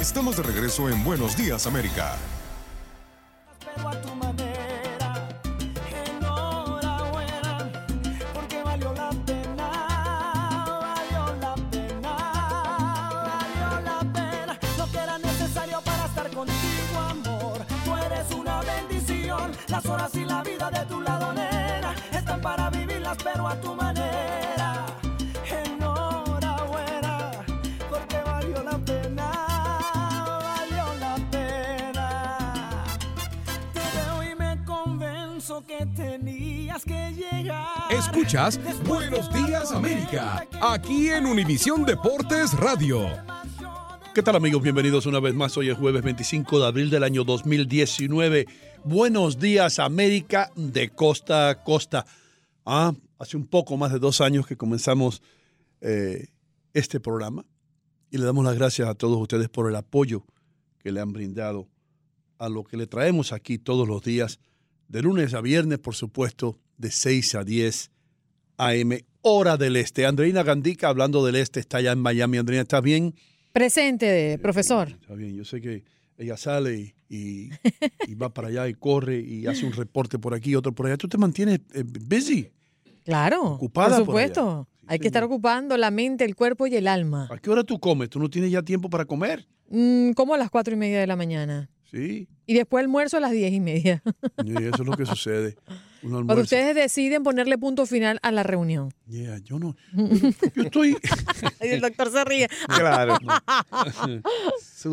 Estamos de regreso en Buenos Días América. Las horas y la vida de tu lado, nena, están para vivirlas, pero a tu manera. Que tenías que llegar. Escuchas Buenos Días América, aquí en Univisión Deportes Radio. ¿Qué tal amigos? Bienvenidos una vez más. Hoy es jueves 25 de abril del año 2019. Buenos días América de costa a costa. Ah, hace un poco más de dos años que comenzamos eh, este programa y le damos las gracias a todos ustedes por el apoyo que le han brindado a lo que le traemos aquí todos los días, de lunes a viernes, por supuesto, de 6 a 10 AM, hora del este. Andreina Gandica, hablando del este, está allá en Miami. Andreina, ¿estás bien? Presente, profesor. Está bien, yo sé que ella sale y, va para allá y corre y hace un reporte por aquí, otro por allá. Tú te mantienes eh, busy. Claro, Ocupada por por allá. supuesto. Hay que estar ocupando la mente, el cuerpo y el alma. ¿A qué hora tú comes? ¿Tú no tienes ya tiempo para comer? Mm, como a las cuatro y media de la mañana. Sí, Y después almuerzo a las diez y media. y eso es lo que sucede. Un Cuando ustedes deciden ponerle punto final a la reunión. Yeah, yo no. Yo estoy. Y el doctor se ríe. Claro.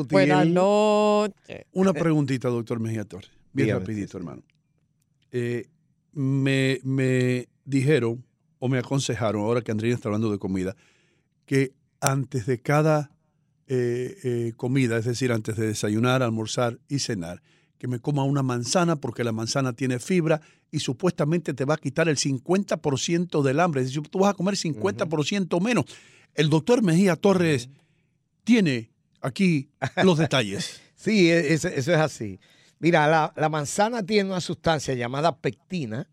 Buenas noches. Una preguntita, doctor Mejía Torres. Bien Dígame, rapidito, hermano. Eh, me, me dijeron o me aconsejaron, ahora que Andrea está hablando de comida, que antes de cada eh, eh, comida, es decir, antes de desayunar, almorzar y cenar, que me coma una manzana porque la manzana tiene fibra y supuestamente te va a quitar el 50% del hambre. Es decir, tú vas a comer 50% menos. El doctor Mejía Torres tiene aquí los detalles. Sí, e- eso, eso es así. Mira, la, la manzana tiene una sustancia llamada pectina.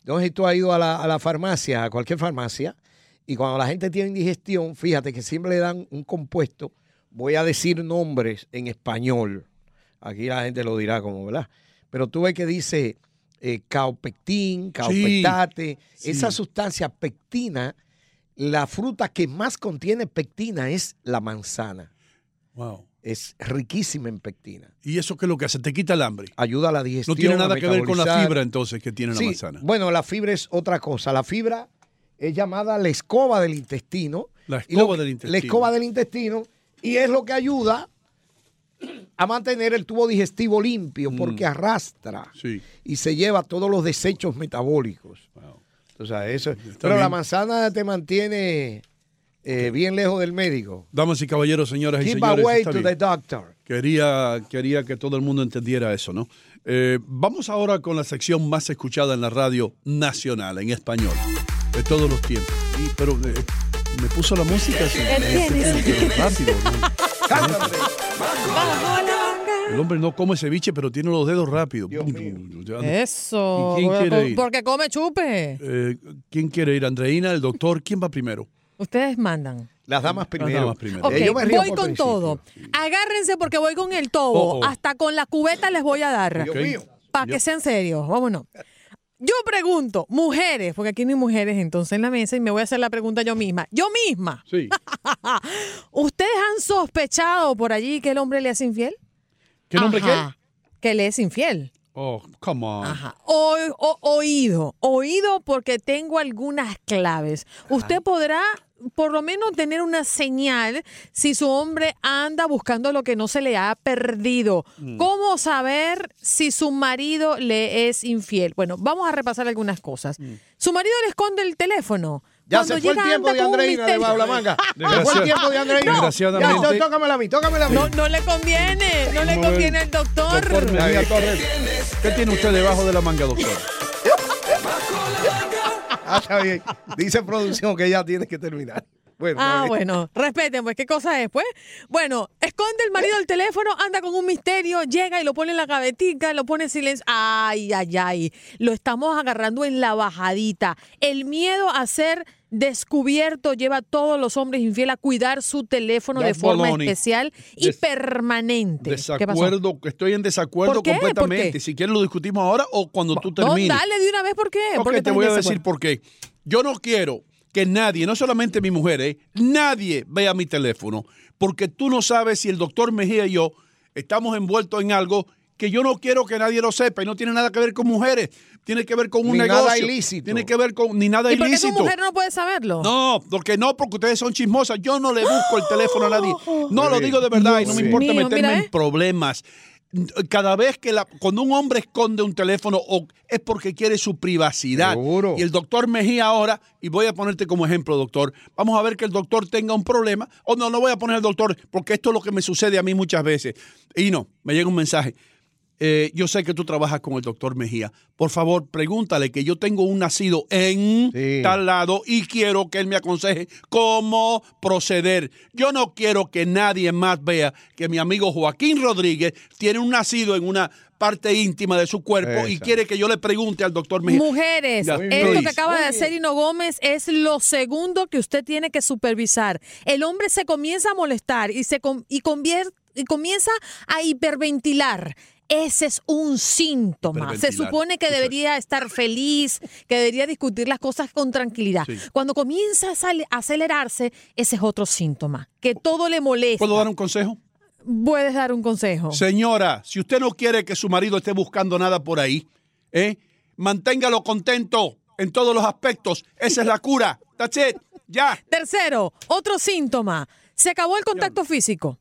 Entonces tú has ido a la, a la farmacia, a cualquier farmacia, y cuando la gente tiene indigestión, fíjate que siempre le dan un compuesto. Voy a decir nombres en español. Aquí la gente lo dirá como, ¿verdad? Pero tú ves que dice eh, caopectín, caopectate. sí. Esa sustancia pectina, la fruta que más contiene pectina es la manzana. Wow. Es riquísima en pectina. ¿Y eso qué es lo que hace? Te quita el hambre. Ayuda a la digestión. No tiene nada que ver con la fibra entonces que tiene la manzana. Bueno, la fibra es otra cosa. La fibra es llamada la escoba del intestino. La escoba que- del intestino. La escoba del intestino. Y es lo que ayuda a mantener el tubo digestivo limpio porque arrastra Mm. Sí. y se lleva todos los desechos metabólicos. O sea, eso. Pero bien. la manzana te mantiene eh, bien lejos del médico. Damas y caballeros, señoras y Keep señores. away to the doctor. Quería, quería que todo el mundo entendiera eso, ¿no? Eh, vamos ahora con la sección más escuchada en la radio nacional, en español, de todos los tiempos. Y- pero eh, me puso la música así. tienes? rápido. El hombre no come ceviche, pero tiene los dedos rápidos. Eso. ¿Y quién quiere ir? Porque come chupe. Eh, ¿Quién quiere ir? ¿Andreina, el doctor? ¿Quién va primero? Ustedes mandan. Las damas primero. damas primero. Ok, Eh, yo me río voy con principio. todo. Agárrense porque voy con el tobo. Oh, oh. Hasta con la cubeta les voy a dar. Mío. Para que sean serios. Vámonos. Yo pregunto, mujeres, porque aquí no hay mujeres entonces en la mesa y me voy a hacer la pregunta yo misma. Yo misma. Sí. ¿Ustedes han sospechado por allí que el hombre le es infiel? ¿Qué nombre Ajá, Que le es infiel. qué? Oh, come on. Ajá. O- o- oído. Oído porque tengo algunas claves. Usted podrá por lo menos tener una señal si su hombre anda buscando lo que no se le ha perdido. Mm. ¿Cómo saber si su marido le es infiel? Bueno, vamos a repasar algunas cosas. Mm. Su marido le esconde el teléfono. Ya Cuando se fue el llega, tiempo anda de Andreina de misterio. bajo la manga. Se fue el tiempo de Andreina. Desgraciadamente- Ya, tócamela a mí, tócamela a mí. No, no le conviene, no le conviene al doctor. Torres, ¿qué tiene usted debajo de la manga, doctor? Ah, está bien. Dice producción que ya tiene que terminar. Bueno, Ah, bueno, respeten, pues, ¿qué cosa es, pues? Bueno, esconde el marido el teléfono, anda con un misterio, llega y lo pone en la gavetica, lo pone en silencio. Ay, ay, ay. Lo estamos agarrando en la bajadita. El miedo a ser descubierto lleva a todos los hombres infieles a cuidar su teléfono de forma baloney. especial y Des- permanente. Desacuerdo, estoy en desacuerdo ¿Por qué? ¿Por completamente. Si quieres lo discutimos ahora o cuando tú No, termines. dale de una vez, ¿por qué? Ok, ¿Por qué te voy a decir por qué. Yo no quiero que nadie, no solamente mi mujer, eh, nadie vea mi teléfono, porque tú no sabes si el doctor Mejía y yo estamos envueltos en algo que yo no quiero que nadie lo sepa y no tiene nada que ver con mujeres, tiene que ver con un Ni negocio, nada ilícito. tiene que ver con ni nada ¿Y por qué tu ilícito. mujer no puede saberlo? No, porque no, porque ustedes son chismosas. Yo no le busco el teléfono a nadie. No lo digo de verdad y no me importa mío, meterme mira, en ¿eh? problemas. Cada vez que la, cuando un hombre esconde un teléfono o es porque quiere su privacidad. Seguro. Y el doctor Mejía ahora, y voy a ponerte como ejemplo, doctor, vamos a ver que el doctor tenga un problema. O no, no voy a poner al doctor porque esto es lo que me sucede a mí muchas veces. Y no, me llega un mensaje. Eh, yo sé que tú trabajas con el doctor Mejía. Por favor, pregúntale que yo tengo un nacido en Sí. tal lado y quiero que él me aconseje cómo proceder. Yo no quiero que nadie más vea que mi amigo Joaquín Rodríguez tiene un nacido en una parte íntima de su cuerpo y quiere que yo le pregunte al doctor Mejía. Mujeres, Ya, esto que acaba de hacer Hino Gómez es lo segundo que usted tiene que supervisar. El hombre se comienza a molestar y, se com- y, convier- y comienza a hiperventilar. Ese es un síntoma. Se supone que debería estar feliz, que debería discutir las cosas con tranquilidad. Sí. Cuando comienza a acelerarse, ese es otro síntoma. Que todo le molesta. ¿Puedo dar un consejo? Puedes dar un consejo. Señora, si usted no quiere que su marido esté buscando nada por ahí, ¿eh? manténgalo contento en todos los aspectos. Esa es la cura. That's it. Ya. Tercero, otro síntoma. Se acabó el contacto físico.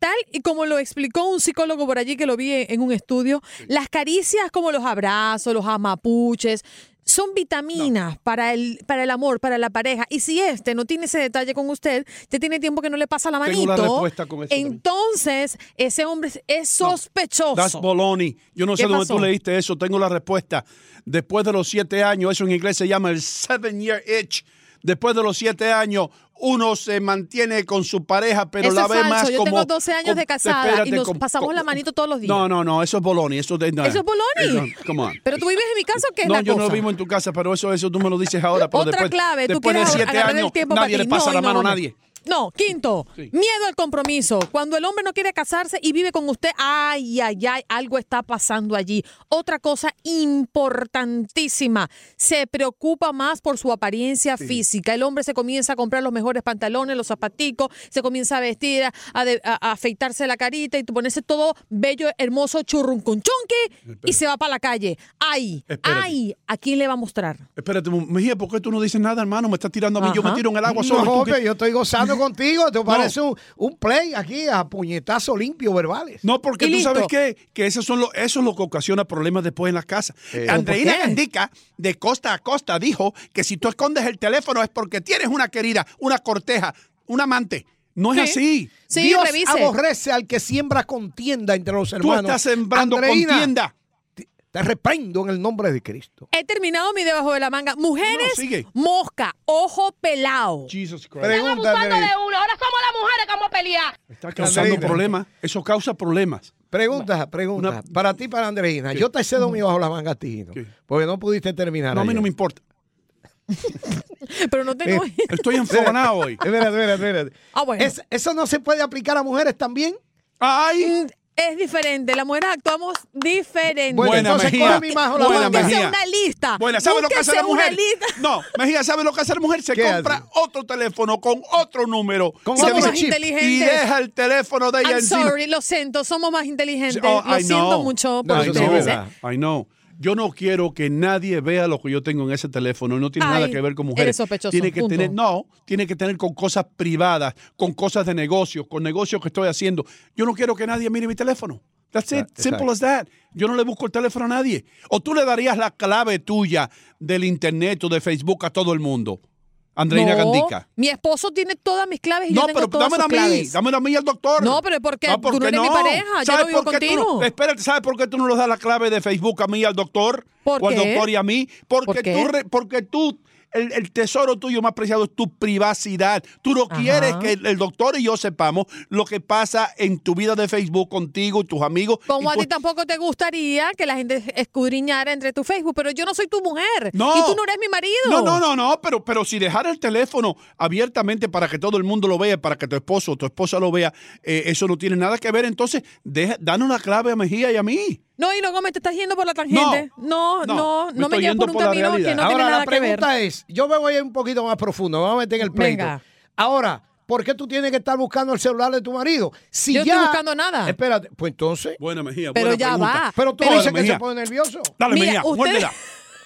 Tal y como lo explicó un psicólogo por allí que lo vi en un estudio, las caricias como los abrazos, los amapuches, son vitaminas para, el, para el amor, para la pareja. Y si este no tiene ese detalle con usted, ya tiene tiempo que no le pasa la manito. también. entonces, ese hombre es sospechoso. That's baloney. Yo no sé ¿Qué dónde pasó? tú leíste eso. Tengo la respuesta. Después de los siete años, eso en inglés se llama el seven year itch. Después de los siete años, uno se mantiene con su pareja, pero Eso la es ve falso. más Yo como. tengo 12 años de casada espérate, y nos como- pasamos como- la manito todos los días. No, no, no, eso es baloney. Eso, de, no, ¿Eso es baloney? no, come on. Pero tú vives en mi casa o qué es No, la yo cosa? no vivo en tu casa, pero eso, eso tú me lo dices ahora. Pero Otra después, clave, tú después de quieres siete años, nadie ti. le pasa No, la no, mano a nadie. No, quinto, Sí. miedo al compromiso. Cuando el hombre no quiere casarse y vive con usted, ay, ay, ay, algo está pasando allí. Otra cosa importantísima, se preocupa más por su apariencia física. El hombre se comienza a comprar los mejores pantalones, los zapaticos, se comienza a vestir, a, de- a- a afeitarse la carita y ponerse todo bello, hermoso, churrunconchonque y se va para la calle. Ay, Espérate. ay, ¿a quién le va a mostrar? Espérate, Mejía, ¿por qué tú no dices nada, hermano? Me estás tirando a mí. Yo me tiro en el agua solo. y No, yo estoy gozando contigo. Te parece un, un play aquí a puñetazo limpio verbales. No, porque tú listo. sabes qué? que eso, son lo, eso es lo que ocasiona problemas después en la casa. Andreina ¿por qué? Gandica, de costa a costa, dijo que si tú escondes el teléfono es porque tienes una querida, una corteja, un amante. No es Sí. así. Sí, Dios revise. aborrece al que siembra contienda entre los Tú hermanos. estás sembrando Andreina, contienda. Te, reprendo en el nombre de Cristo. He terminado mi debajo de la manga. Mujeres, No, mosca, ojo pelado. Jesus Christ. Pregunta, abusando de uno. Ahora somos las mujeres que vamos a pelear. Está causando problemas. Eso causa problemas. Pregunta, pregunta. Una- Para ti, para Andreina. Yo te cedo mi bajo la manga a ti. Porque no pudiste terminar. No, a mí ayer. no me importa. Pero no te Eh. Estoy enfogonado hoy. Espérate, espérate, espérate. Ah, bueno. Es- ¿Eso no se puede aplicar a mujeres también? ¡Ay! Es diferente. Las mujeres actuamos diferente. Bueno, Buena, entonces Mejía. coge mi bajo la Buena, manga. Búsquese Mejía. una lista. Bueno, ¿sabe lo que hace la Búsquese una mujer? lista. No, Mejía, ¿sabe lo que hace la mujer? Se ¿Qué compra hace? otro teléfono con otro número. Con se otro más chip. inteligentes. Y deja el teléfono de ella I'm encima. sorry, lo siento, somos más inteligentes. Oh, lo I siento mucho No, por eso sí es. I know. Yo no quiero que nadie vea lo que yo tengo en ese teléfono. No tiene Ay, nada que ver con mujeres. eres sospechoso, Tiene que punto. tener, no, tiene que tener con cosas privadas, con cosas de negocio, con negocios que estoy haciendo. Yo no quiero que nadie mire mi teléfono. That's it. Exacto. Simple as that. Yo no le busco el teléfono a nadie. O tú le darías la clave tuya del internet o de Facebook a todo el mundo. Andreina No, Gandica. Mi esposo tiene todas mis claves y No, yo tengo pero todas dámela a sus mí, claves. dámela a mí al doctor. No, pero ¿por qué? Tú no eres mi pareja, yo ¿Sabes no vivo por qué tú no- contigo. espérate, ¿sabes por qué tú no nos das la clave de Facebook a mí al doctor? ¿Por o al doctor y a mí? Porque ¿Por qué? tú, porque tú el, el tesoro tuyo más preciado es tu privacidad. Tú no Ajá. quieres que el, el doctor y yo sepamos lo que pasa en tu vida de Facebook contigo, tus amigos. Como a ti tampoco te gustaría que la gente escudriñara entre tu Facebook, pero yo no soy tu mujer. No. Y tú no eres mi marido. No, no, no, no, pero, pero si dejar el teléfono abiertamente para que todo el mundo lo vea, para que tu esposo o tu esposa lo vea, eh, eso no tiene nada que ver. Entonces, deja, danos una clave a Mejía y a mí. No, y luego me te estás yendo por la tangente. No, no, no, me no, me por un por camino que no tiene Ahora nada la que ver. pregunta es, yo me voy a ir un poquito más profundo, me voy a meter en el pleito. Venga. Ahora, ¿por qué tú tienes que estar buscando el celular de tu marido? Si Yo ya... estoy buscando nada. Espérate, pues entonces... Buena Mejía. Pero buena ya pregunta. va. Pero tú Pero- dices que Mejía. se pone nervioso. Dale, Mira, Mejía, ustedes-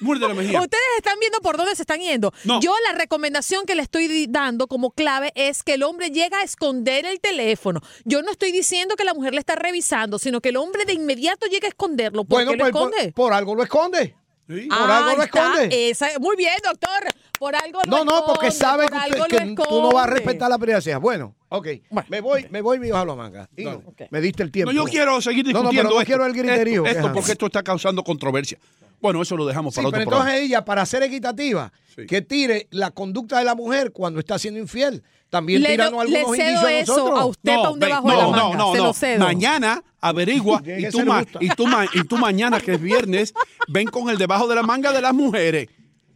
Ustedes están viendo por dónde se están yendo. No. Yo la recomendación que le estoy dando como clave es que el hombre llega a esconder el teléfono. Yo no estoy diciendo que la mujer le está revisando, sino que el hombre de inmediato llega a esconderlo. ¿Por Bueno, qué lo pues por, esconde? por algo lo esconde. Sí. por algo lo esconde. esa- muy bien, doctor. Por algo lo No, no, porque esconde, sabe por que, usted- tú no vas a esconde. respetar la privacidad. Bueno, ok. Bueno, me voy, me voy, mi hijo a la manga. Y no. Me diste el tiempo. No, yo quiero seguir No, no, discutiendo pero no esto. quiero el griterío. Esto, porque esto está causando controversia. Bueno, eso lo dejamos Sí, para pero otro entonces programa. ella, para ser equitativa, Sí. que tire la conducta de la mujer cuando está siendo infiel. También Le, tiranos le algunos cedo indicios a eso nosotros. a usted para un debajo no, de la no, manga. no, se no. lo cedo. Mañana averigua y tú, ma- y, tú ma- y tú mañana, que es viernes, ven con el debajo de la manga de las mujeres.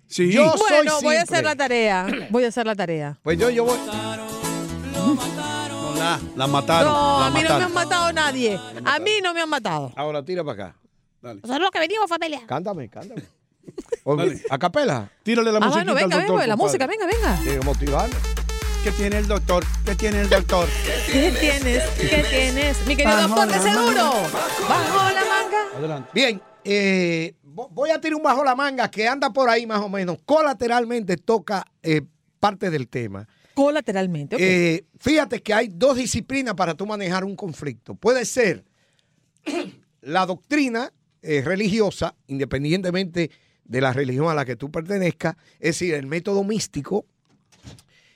Sí. Yo soy Bueno, voy a hacer la tarea. Voy a hacer la tarea. Pues yo, yo voy. No, la, la mataron. No, la a mí no me han matado nadie. A mí no me han matado. Ahora tira para acá. Dale. Nosotros lo que venimos, familia. Cántame, cántame. Dale. A capela. Tírale la Ah, musiquita bueno, venga, al doctor, venga, la música, venga, venga. Motivarme. ¿Qué tiene el doctor? ¿Qué tiene el doctor? ¿Qué tienes? ¿Qué tienes? Mi querido Bajo doctor, manga. duro. Bajo la manga. Adelante. Bien, eh, vo- voy a tirar un bajo la manga que anda por ahí más o menos. Colateralmente toca eh, parte del tema. Colateralmente. ok. Eh, fíjate que hay dos disciplinas para tú manejar un conflicto. Puede ser la doctrina eh, religiosa, independientemente de la religión a la que tú pertenezcas, es decir, el método místico.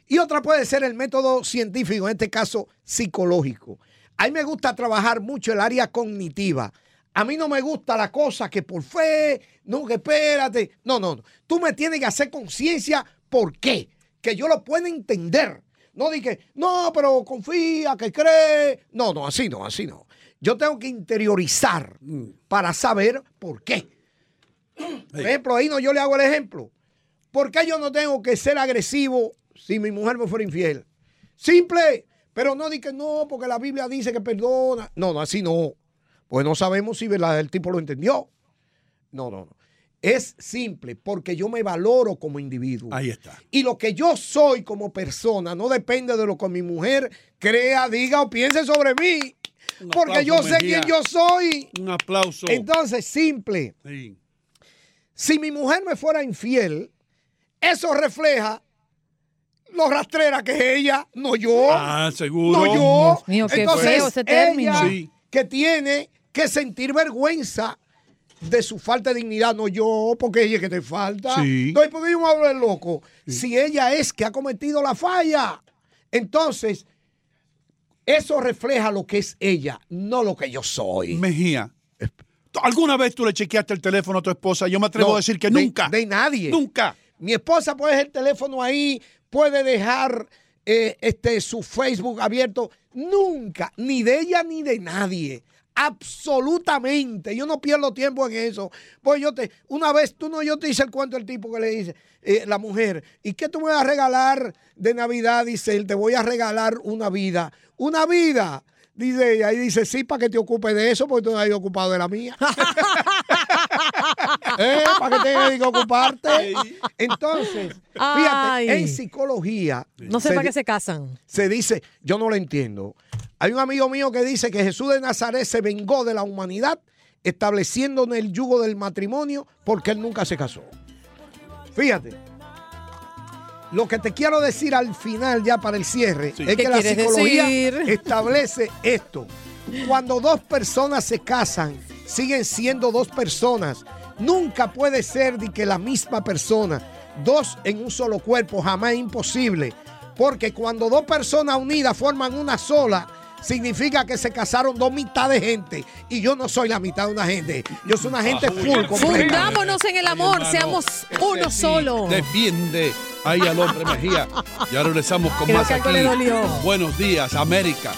Y otra puede ser el método científico, en este caso psicológico. A mí me gusta trabajar mucho el área cognitiva. A mí no me gusta la cosa que por fe, no, que espérate. No, no, no. Tú me tienes que hacer conciencia por qué. Que yo lo pueda entender. No dije, no, pero confía, que cree. No, no, así no, así no. Yo tengo que interiorizar para saber por qué. Por ejemplo, ahí no yo le hago el ejemplo. ¿Por qué yo no tengo que ser agresivo si mi mujer me fuera infiel? Simple, pero no di que no, porque la Biblia dice que perdona. No, no, así no. Pues no sabemos si el tipo lo entendió. No, no, no. Es simple, porque yo me valoro como individuo. Ahí está. Y lo que yo soy como persona no depende de lo que mi mujer crea, diga o piense sobre mí. Un Porque yo sé Mejía. quién yo soy. Un aplauso. Entonces, simple. Sí. Si mi mujer me fuera infiel, eso refleja lo rastrera que es ella, no yo. Ah, seguro. no yo. Dios mío, qué Entonces, feo ese término. ella Sí. que tiene que sentir vergüenza de su falta de dignidad, no yo, porque ella es que te falta. Sí. Entonces, ¿por qué yo me hablo de loco? Si ella es que ha cometido la falla. Entonces, eso refleja lo que es ella, no lo que yo soy. Mejía. ¿Alguna vez tú le chequeaste el teléfono a tu esposa? Yo me atrevo No, a decir que de- nunca. De nadie. Nunca. Mi esposa puede dejar el teléfono ahí, puede dejar eh, este, su Facebook abierto. Nunca, ni de ella ni de nadie. Absolutamente. Yo no pierdo tiempo en eso. Pues yo te, una vez tú no, yo te hice el cuento del tipo que le dice, eh, la mujer, ¿y qué tú me vas a regalar de Navidad? Dice él, te voy a regalar una vida. Una vida. Dice ella, y dice, sí, para que te ocupes de eso, porque tú no has ocupado de la mía. ¿Eh? Para que tengas que ocuparte. Entonces, Ay. fíjate, en psicología no sé se para qué se casan. se dice, yo no lo entiendo. Hay un amigo mío que dice que Jesús de Nazaret se vengó de la humanidad estableciendo en el yugo del matrimonio porque él nunca se casó. Fíjate. Lo que te quiero decir al final, ya para el cierre, Sí. es ¿Qué que la psicología decir? establece esto. Cuando dos personas se casan, siguen siendo dos personas. Nunca puede ser de que la misma persona, dos en un solo cuerpo, jamás es imposible. Porque cuando dos personas unidas forman una sola, significa que se casaron dos mitades de gente. Y yo no soy la mitad de una gente. Yo soy una gente full. Fundámonos en el amor, hermano, seamos uno sí, solo. Defiende ahí al hombre Mejía. Ya regresamos con Creo más aquí. le dolió. Buenos días, América.